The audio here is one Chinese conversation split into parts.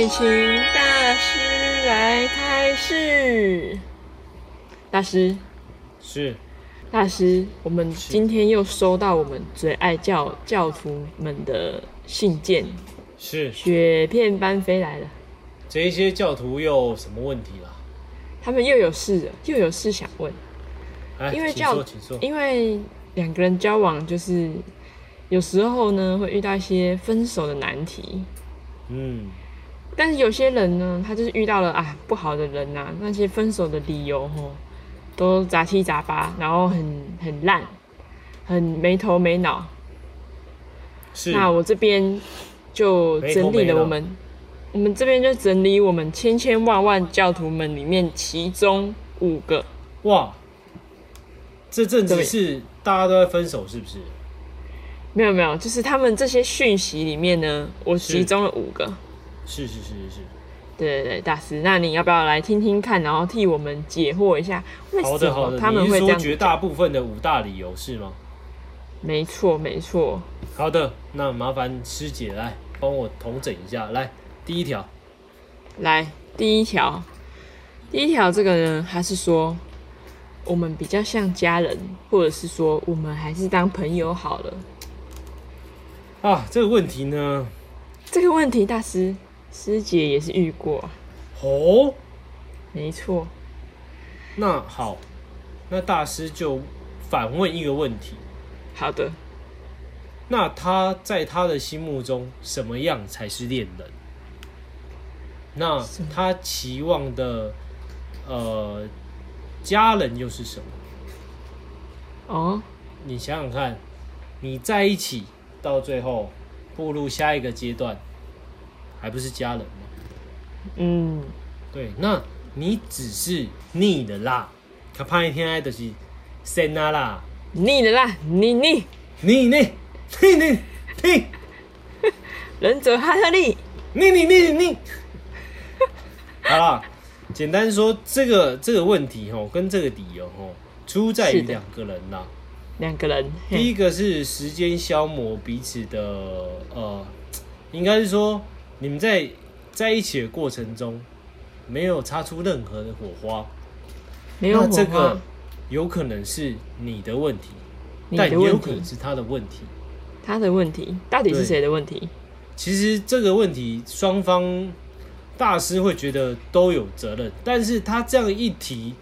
爱情大师来开示。大师，是大师，我们今天又收到我们最爱教教徒们的信件，是，雪片般飞来了。这一些教徒又有什么问题了？他们又有事了，又有事想问。哎，因为教。因为两个人交往，就是有时候呢会遇到一些分手的难题。嗯，但是有些人呢，他就是遇到了啊不好的人呐、那些分手的理由吼，都杂七杂八，然后很很烂，很没头没脑。是那我这边就整理了我们，我们这边就整理我们千千万万教徒们里面其中五个，哇，这阵子是大家都在分手，是不是？没有没有，就是他们这些讯息里面呢，我是集中了五个。是是是是是。对对对，大师，那你要不要来听听看，然后替我们解惑一下，为什好的好他们会？说绝大部分的五大理由是吗？没错没错，好的，那麻烦师姐来帮我统整一下。来，第一条，来第一条，第一条这个呢，他是说我们比较像家人，或者是说我们还是当朋友好了。啊，这个问题呢，这个问题，大师师姐也是遇过，哦，没错。那好，那大师就反问一个问题：好的，那他在他的心目中，什么样才是恋人？那他期望的呃家人又是什么？哦，你想想看，你在一起到最后步入下一个阶段，还不是家人吗？嗯，对，那你只是腻的啦，他怕一天爱的是生啊啦，腻的啦，腻腻腻腻腻腻腻忍者哈特利，腻腻腻腻，好啦，简单说，这个这个问题吼，跟这个理由吼，出在于两个人啦。两个人，第一个是时间消磨彼此的，呃，应该是说你们在在一起的过程中没有擦出任何的火花，那没有火花这个，有可能是你的问题，你但也有可能是他的问题。他的问题到底是对谁的问题？其实这个问题双方大师会觉得都有责任，但是他这样一提，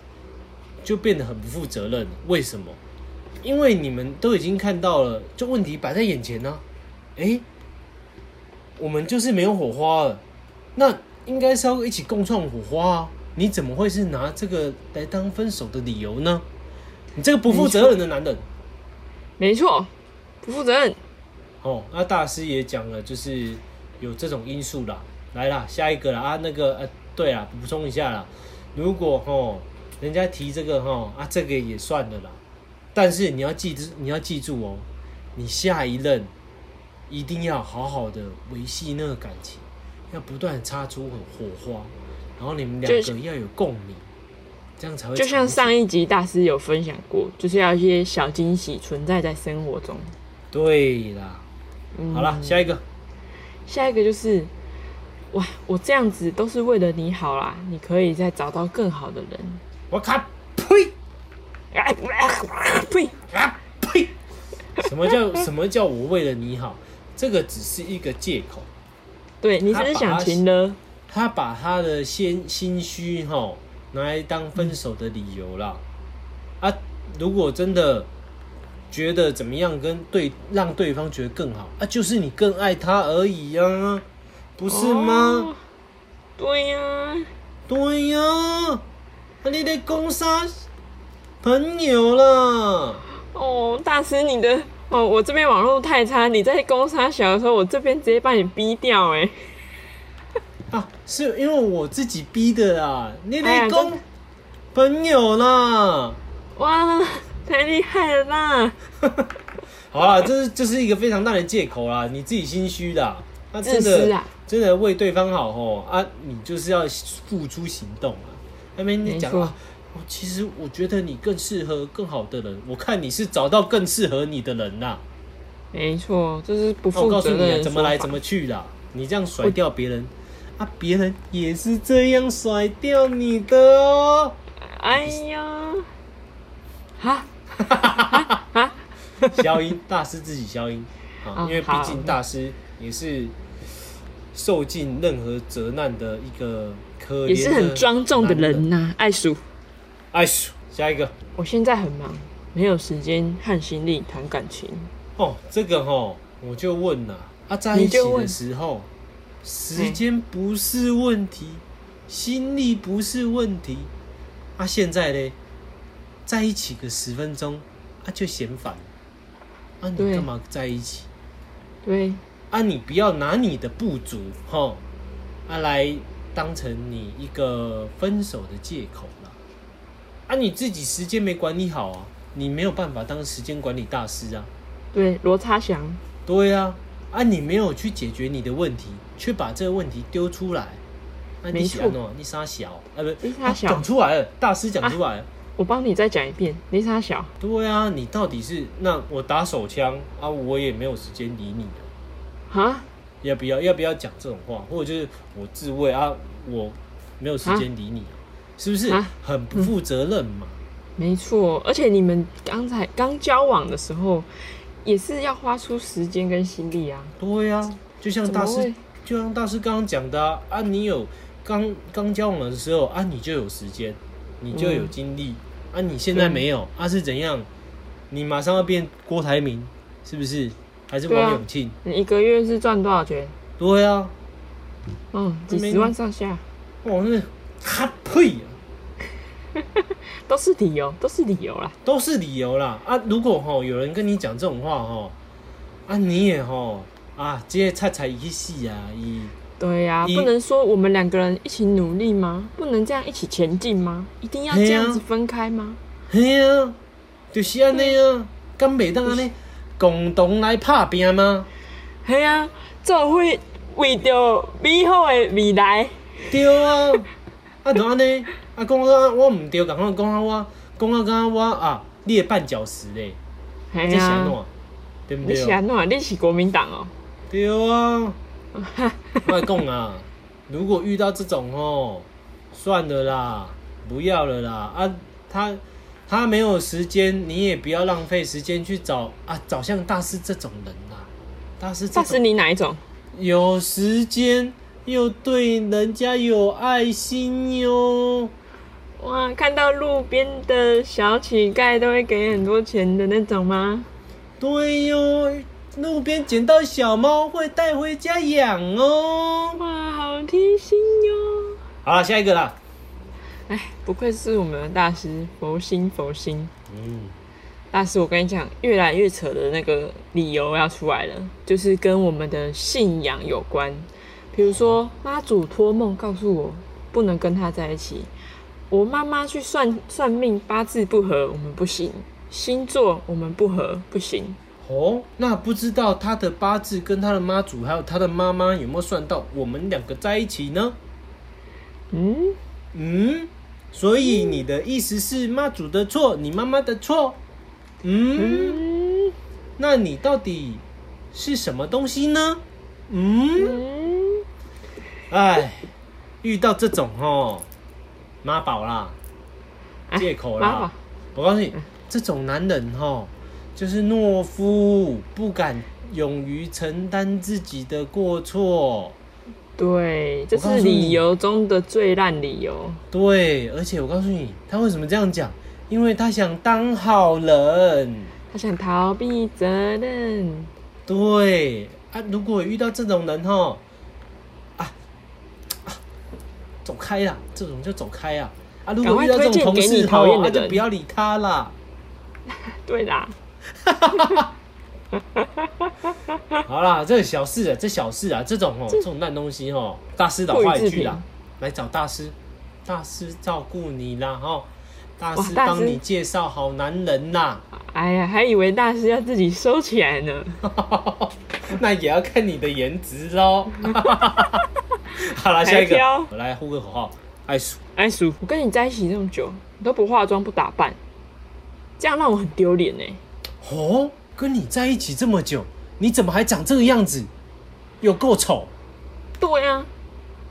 就变得很不负责任了。为什么？因为你们都已经看到了，就问题摆在眼前呢、诶，我们就是没有火花了，那应该是要一起共创火花啊！你怎么会是拿这个来当分手的理由呢？你这个不负责任的男人！没错，不负责任。哦，那大师也讲了，就是有这种因素啦。来啦，下一个啦啊，那个呃，对啦，补充一下啦。如果哦，人家提这个哈啊，这个也算了啦。但是你要记住，你要记住哦，你下一任一定要好好的维系那个感情，要不断擦出火花，然后你们两个要有共鸣，这样才会就像上一集大师有分享过，就是要一些小惊喜存在在生活中。对啦。嗯好了，下一个。下一个就是，哇，我这样子都是为了你好啦，你可以再找到更好的人。我靠！呸！啊啊呸！啊呸！什么叫什么叫我为了你好？这个只是一个借口。对你只是想情了，他把他的心心虚哈拿来当分手的理由啦。啊，如果真的觉得怎么样跟对让对方觉得更好啊，就是你更爱他而已呀、不是吗？哦？对呀、对呀、啊，你得攻杀朋友啦。哦，大师你的哦，我这边网络太差，你在攻杀小的时候，我这边直接把你逼掉哎。啊，是因为我自己逼的啦，你哎呀得攻朋友啦。哇，太厉害了啦！好啦，这是这是一个非常大的借口啦，你自己心虚的。那真的、啊真的为对方好吼啊，你就是要付出行动啊。那边你讲啊，哦其实我觉得你更适合更好的人，我看你是找到更适合你的人啦。没错，这是不负告诉你啊，责任的说法怎么来怎么去啦。你这样甩掉别人，啊，别人也是这样甩掉你的哦。哎呀，哈，消音，大师自己消音啊，因为毕竟大师也是受尽任何责难的一个可怜，也是很庄重的人。呐、爱数。哎咻，下一个我现在很忙，没有时间和心力谈感情。哦，这个哈，我就问了啊，在一起的时候，时间不是问题，心力不是问题，啊，现在嘞，在一起个十分钟啊就嫌烦，啊，你干嘛在一起？对，啊，你不要拿你的不足哈啊来当成你一个分手的借口啦。啊，你自己时间没管理好啊，你没有办法当时间管理大师啊。对，罗差祥，对啊，啊，你没有去解决你的问题，却把这个问题丢出来，那、没错你想哦，你傻小，啊不，你傻小啊讲出来了，大师讲出来了。我帮你再讲一遍，你差小。对啊，你到底是那我打手枪啊，我也没有时间理你的。哈，要不要要不要讲这种话，或者就是我自卫啊，我没有时间理你，是不是啊很不负责任嘛？没错，而且你们刚才刚交往的时候，也是要花出时间跟心力啊。对啊，就像大师就像大师刚刚讲的啊，啊你有刚刚交往的时候啊，你就有时间，你就有精力、啊，你现在没有啊，是怎样？你马上要变郭台铭，是不是？还是王永庆？你一个月是赚多少钱？对啊，嗯，几没十万上下，哦，那哈呸啊！都是理由，都是理由啦。都是理由啦啊！如果吼有人跟你讲这种话吼，啊你也吼啊，这些菜菜一戏啊，伊对呀、一不能说我们两个人一起努力吗？不能这样一起前进吗？一定要这样子分开吗？嘿啊，就是安尼啊，敢袂当安尼共同来拍拼吗？系啊，做伙为着美好的未来。对啊，啊就安尼，啊讲啊我毋对，共我讲啊我讲啊讲我啊，你的绊脚石咧，系这是安啊，怎？对不你是对？安怎？你是国民党哦、对啊，我来讲啊，如果遇到这种哦，算了啦，不要了啦啊，他他没有时间，你也不要浪费时间去找啊，找像大师这种人啦，大师这大师种你哪一种？有时间又对人家有爱心哟，哇，看到路边的小乞丐都会给很多钱的那种吗？对哟，路边捡到小猫会带回家养哦。哇，好贴心哟！好了，下一个啦，哎，不愧是我们的大师，佛心佛心。嗯。大师，我跟你讲，越来越扯的那个理由要出来了，就是跟我们的信仰有关。比如说，妈祖托梦告诉我不能跟他在一起，我妈妈去算算命，八字不合，我们不行；星座我们不合，不行。哦，那不知道他的八字跟他的妈祖还有他的妈妈有没有算到我们两个在一起呢？嗯，嗯，所以你的意思是妈祖的错，你妈妈的错？嗯，嗯那你到底是什么东西呢？嗯，嗯，哎，遇到这种哦，妈宝啦，哎借口啦。我告诉你，这种男人哦，就是懦夫，不敢勇于承担自己的过错。对，这是理由中的最烂理由。对，而且我告诉你，他为什么这样讲？因为他想当好人。他想逃避责任。对啊，如果遇到这种人哈，啊啊，走开呀，这种就走开呀。啊，如果遇到这种同事哈，那就讨厌的就不要理他啦。对啦，好啦，这小事啊，这小事啊，这种哦，这种烂东西哦，大师老话一句啦，来找大师，大师照顾你啦哦，大师哇大师帮你介绍好男人啦，哎呀，还以为大师要自己收起来呢。那也要看你的颜值喽。好了，下一个，我来呼个口号，爱叔，爱叔，我跟你在一起这么久，你都不化妆不打扮，这样让我很丢脸呢。哦，跟你在一起这么久，你怎么还长这个样子？有够丑。对啊，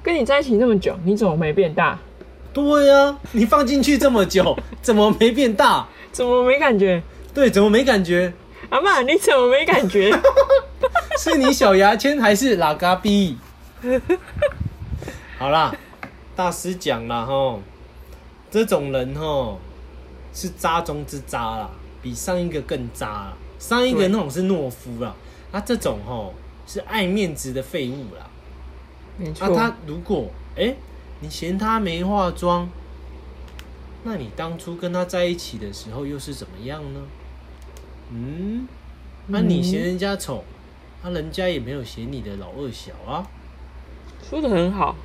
跟你在一起这么久，你怎么没变大？对啊，你放进去这么久，怎么没变大？怎么没感觉？对，怎么没感觉？阿妈，你怎么没感觉？是你小牙签还是拉嘎逼？好啦，大师讲了吼，这种人吼是渣中之渣啦，比上一个更渣啦。上一个那种是懦夫啦，他这种吼是爱面子的废物啦。没错，啊，他如果哎、诶你嫌他没化妆，那你当初跟他在一起的时候又是怎么样呢？嗯，那、你嗯嫌人家丑，那、人家也没有嫌你的老二小啊，说的很好。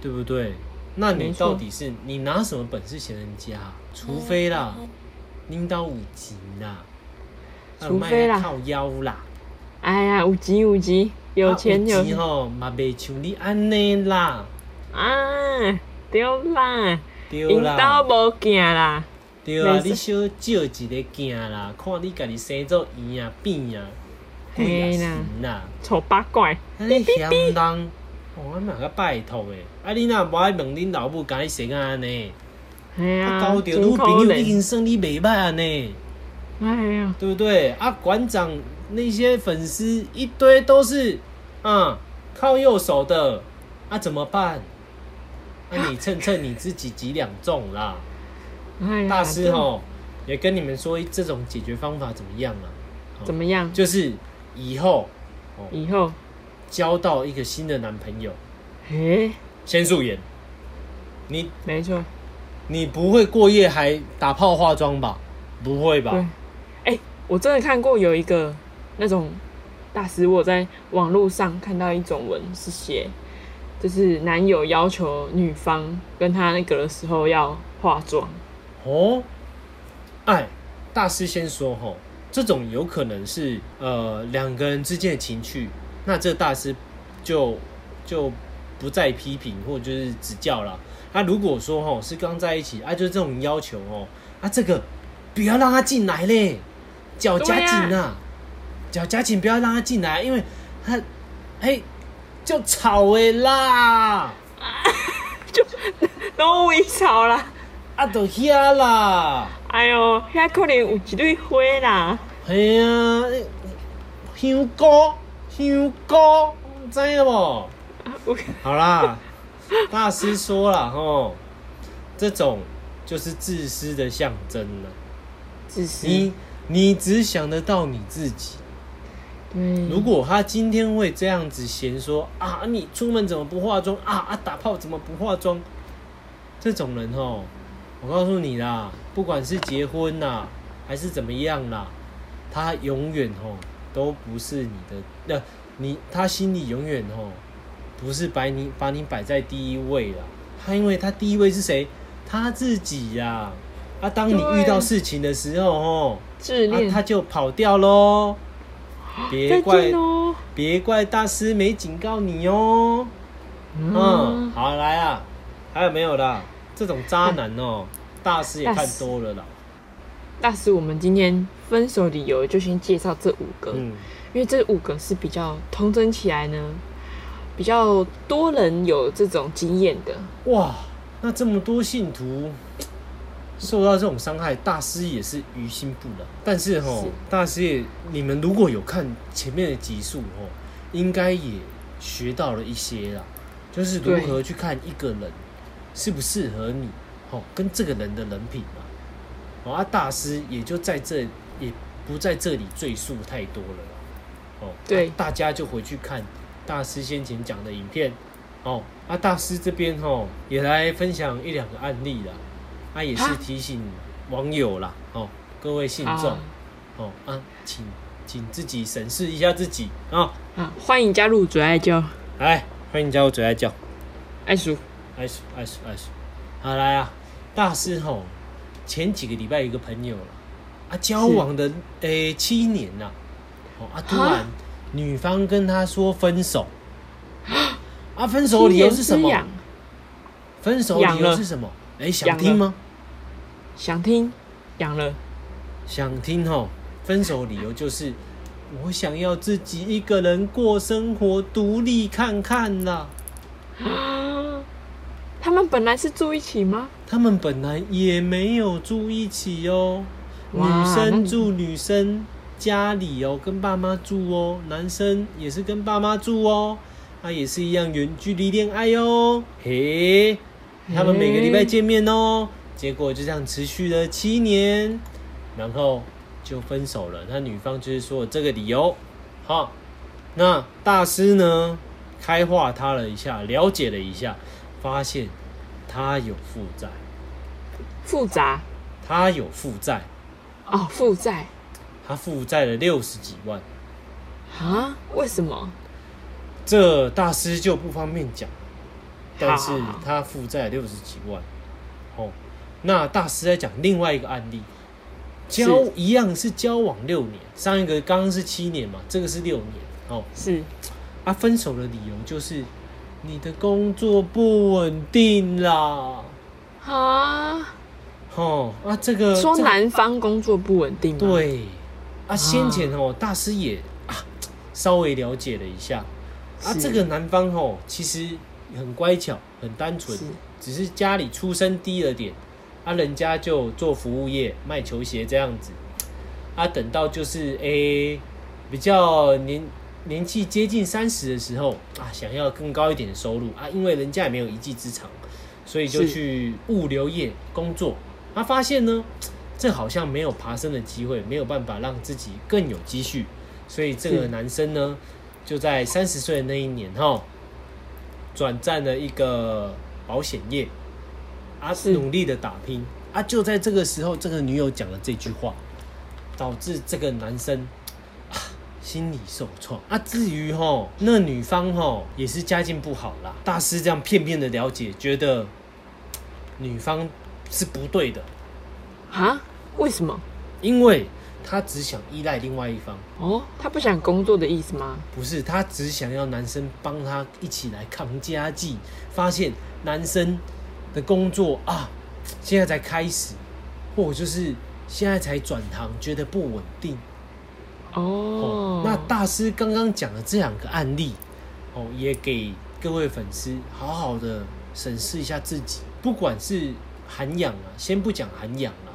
对不对？那你到底是你拿什么本事嫌人家？除非啦，拎到五级啦，啊除非啦。靠腰啦，哎呀，有钱有钱，有钱有钱。吼，嘛袂像你安尼啦，啊，对啦，对引导。无行啦，对啊，你小借一个行啦，看你家己生做圆啊扁啊，嘿啦。神啦，丑八怪，啊你嫌人，哦，我嘛甲拜托诶，啊你若无爱问恁老母，敢生啊呢？哎呀，啊交着女朋友已怜，经算你袂歹啊呢，哎呀，对不对？啊馆长那些粉丝一堆都是，啊靠右手的，啊怎么办？啊你称称你自己几两重啦？哎呀，大师哦，也跟你们说这种解决方法怎么样啊？怎么样？就是以后哦，以后，交到一个新的男朋友，哎，先素颜，你没错，你不会过夜还打炮化妆吧？不会吧？，哎，我真的看过有一个那种大师，我在网络上看到一种文是写，就是男友要求女方跟他那个的时候要化妆，哦，哎，大师先说吼，这种有可能是呃两个人之间的情趣，那这大师就就不再批评或者就是指教了。啊，如果说吼是刚在一起啊，就是这种要求哦，啊这个不要让他进来嘞，脚夹紧啊，脚夹紧不要让他进来，因为他哎就吵的啦，就都微吵啦。啊都遐啦。哎呦，遐可能有一堆花啦。系啊，香菇，香菇，知影无？有好啦，大师说了吼，这种就是自私的象征了。自私。你你只想得到你自己。对，如果他今天会这样子嫌说啊，你出门怎么不化妆啊啊，打炮怎么不化妆？这种人哦，我告诉你啦，不管是结婚啦，还是怎么样啦，他永远哦都不是你的，那、你他心里永远哦不是把你把你摆在第一位了。他因为他第一位是谁？他自己呀、啊。当你遇到事情的时候哦，啊，自恋。他就跑掉喽。别怪。别怪大师没警告你哦。嗯，嗯，好来啊，还有没有啦？这种渣男哦，大师也看多了啦。大师，我们今天分手理由就先介绍这五个，嗯，因为这五个是比较通整起来呢，比较多人有这种经验的。哇，那这么多信徒受到这种伤害，大师也是于心不忍。但是哦，大师也，你们如果有看前面的集数哦，应该也学到了一些啦，就是如何去看一个人适不适合你，哦，跟这个人的人品嘛。哦，啊，大师也就在这，也不在这里赘述太多了。哦，对啊大家就回去看大师先前讲的影片。哦，啊，大师这边哦也来分享一两个案例啦，啊，也是提醒网友啦，哦，各位信众，啊哦啊，请请自己审视一下自己啊，啊，欢迎加入嘴爱教来，欢迎加入嘴爱教，爱叔。爱叔爱叔爱叔，好来啊，大师吼，前几个礼拜有一个朋友了，啊，交往的诶、七年呐、哦啊，突然女方跟他说分手，啊，分手理由是什么？分手理由是什么？哎、想听吗？想听，养了。想听吼，分手理由就是我想要自己一个人过生活，独立看看啦。啊们本来是住一起吗？他们本来也没有住一起哦，女哇那你生住女生家里哦，跟爸妈住哦，男生也是跟爸妈住哦，啊，也是一样远距离恋爱哦，嘿，他们每个礼拜见面哦，结果就这样持续了七年，然后就分手了。那女方就是说这个理由，好，那大师呢开化他了一下，了解了一下，发现他有负债。复杂他有负债，哦，负债他负债了六十几万，啊？为什么？这大师就不方便讲，但是好好好他负债六十几万。哦，那大师在讲另外一个案例，交是一样是交往六年，上一个刚刚是七年嘛，这个是六年。哦，是啊，分手的理由就是你的工作不稳定啦。啊？哦，啊，这个说男方工作不稳定吗？，对，啊，先前哦，大师也啊稍微了解了一下，啊，这个男方哦其实很乖巧，很单纯，只是家里出身低了点，啊，人家就做服务业卖球鞋这样子，啊，等到就是诶、比较年年纪接近三十的时候啊，想要更高一点的收入啊，因为人家也没有一技之长，所以就去物流业工作。他发现呢，这好像没有爬升的机会，没有办法让自己更有积蓄，所以这个男生呢，就在三十岁的那一年哈，转战了一个保险业，啊，是。努力的打拼。啊，就在这个时候，这个女友讲了这句话，导致这个男生啊心理受创啊。至于哈，那女方哈也是家境不好啦，大师这样片面的了解，觉得女方是不对的，啊？为什么？因为她只想依赖另外一方。哦，他不想工作的意思吗？不是，她只想要男生帮她一起来扛家计，发现男生的工作啊，现在才开始，或者就是现在才转行，觉得不稳定。哦，那大师刚刚讲的这两个案例，哦，也给各位粉丝好好的审视一下自己，不管是涵养啊，先不讲涵养啦，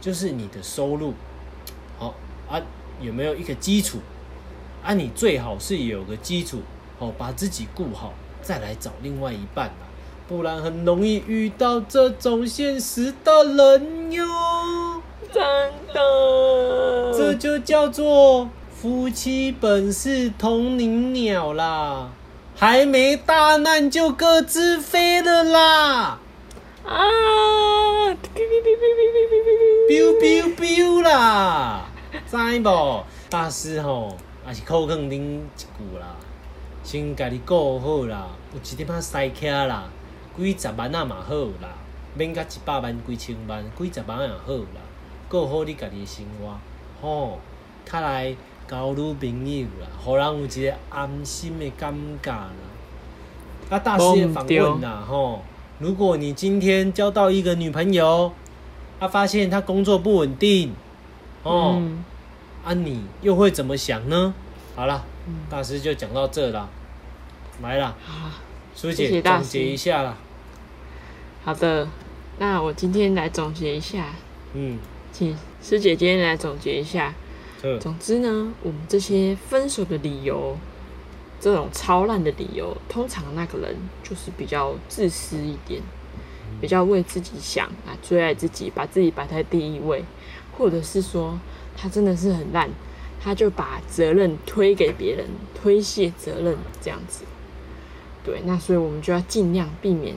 就是你的收入，好啊，有没有一个基础？啊，你最好是有个基础，哦，把自己顾好，再来找另外一半啦，不然很容易遇到这种现实的人哟。真的，这就叫做夫妻本是同林鸟啦，还没大难就各自飞了啦。啊！biu biu biu 啦，知无？大师吼，也是靠肯定一句啦，先家己过好啦，有一点仔塞车啦，几十万啊嘛好啦，免甲一百万、几千万、几十万也好啦，过好你家己的生活。吼，较来交女朋友啦，互人有一个安心的感觉啦。啊，大师也反问啦，吼，如果你今天交到一个女朋友，啊，发现她工作不稳定，哦，嗯。啊，你又会怎么想呢？好了，大师就讲到这啦，来啦，好苏姐总结一下啦，好的，那我今天来总结一下，嗯，请师姐今天来总结一下。这总之呢，我们这些分手的理由，这种超烂的理由，通常那个人就是比较自私一点，比较为自己想啊，最爱自己，把自己摆在第一位，或者是说他真的是很烂，他就把责任推给别人，推卸责任这样子。对，那所以我们就要尽量避免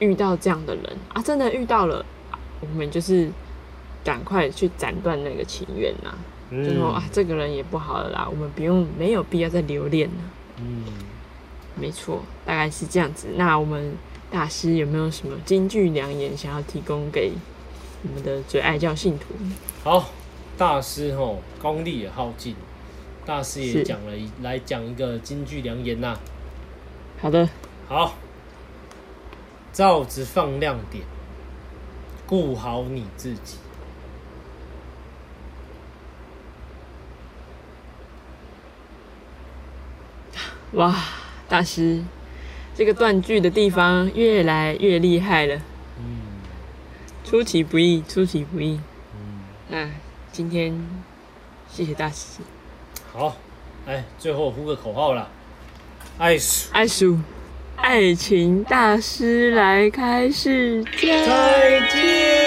遇到这样的人啊，真的遇到了，啊我们就是赶快去斩断那个情缘呐、就说啊，这个人也不好了啦，我们不用没有必要再留恋了。嗯，没错，大概是这样子。那我们大师有没有什么金句良言想要提供给我们的最爱教信徒？好，大师吼功力也耗尽，大师也是讲了一来讲一个金句良言呐、好的，好，罩子放亮点，顾好你自己。哇，大师这个断句的地方越来越厉害了，嗯出其不意，出其不意。嗯，那今天谢谢大师，好，哎，最后呼个口号啦，爱数。爱数，爱情大师来开世间。再见。